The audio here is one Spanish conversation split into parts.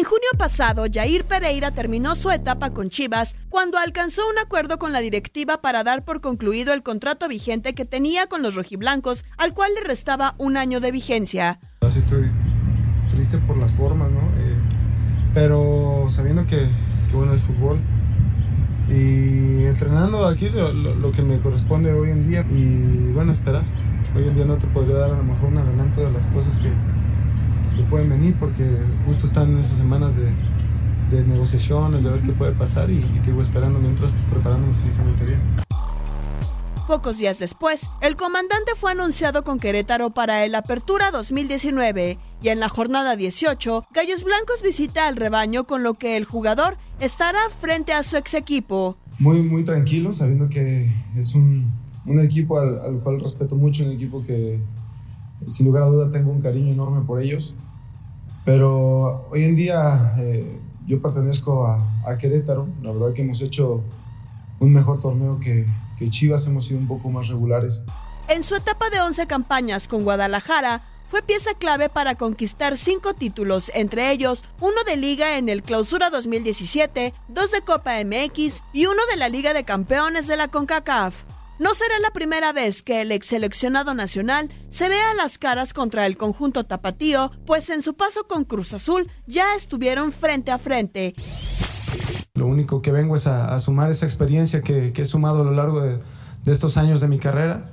En junio pasado, Jair Pereira terminó su etapa con Chivas cuando alcanzó un acuerdo con la directiva para dar por concluido el contrato vigente que tenía con los rojiblancos, al cual le restaba un año de vigencia. Así estoy triste por las formas, ¿no? Eh, pero sabiendo que, que, bueno es fútbol y entrenando aquí lo, lo, lo, que me corresponde hoy en día y bueno esperar. Hoy en día no te podría dar a lo mejor un adelanto de las cosas que, que pueden venir porque justo están en esas semanas de, de negociaciones, de ver qué puede pasar y, y te esperando mientras pues, preparándonos físicamente bien. Pocos días después, el comandante fue anunciado con Querétaro para el Apertura 2019 y en la jornada 18, Gallos Blancos visita al rebaño con lo que el jugador estará frente a su ex equipo. Muy, muy tranquilo, sabiendo que es un, un equipo al, al, cual respeto mucho, un equipo que sin lugar a duda tengo un cariño enorme por ellos. Pero hoy en día eh, yo pertenezco a, Querétaro, la verdad que hemos hecho un mejor torneo que, que Chivas, hemos sido un poco más regulares. En su etapa de 11 campañas con Guadalajara, fue pieza clave para conquistar cinco títulos, entre ellos uno de Liga en el Clausura 2017, dos de Copa MX y uno de la Liga de Campeones de la CONCACAF. No será la primera vez que el ex seleccionado nacional se vea las caras contra el conjunto tapatío, pues en su paso con Cruz Azul ya estuvieron frente a frente. Lo único que vengo es a, sumar esa experiencia que, he sumado a lo largo de, estos años de mi carrera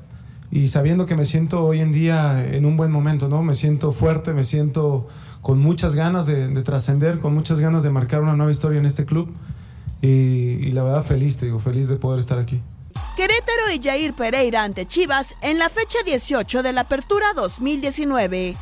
y sabiendo que me siento hoy en día en un buen momento, ¿no? Me siento fuerte, me siento con muchas ganas de, de trascender, con muchas ganas de marcar una nueva historia en este club y, y, la verdad feliz, te digo, feliz de poder estar aquí. Querétaro y Jair Pereira ante Chivas en la fecha 18 de la Apertura 2019.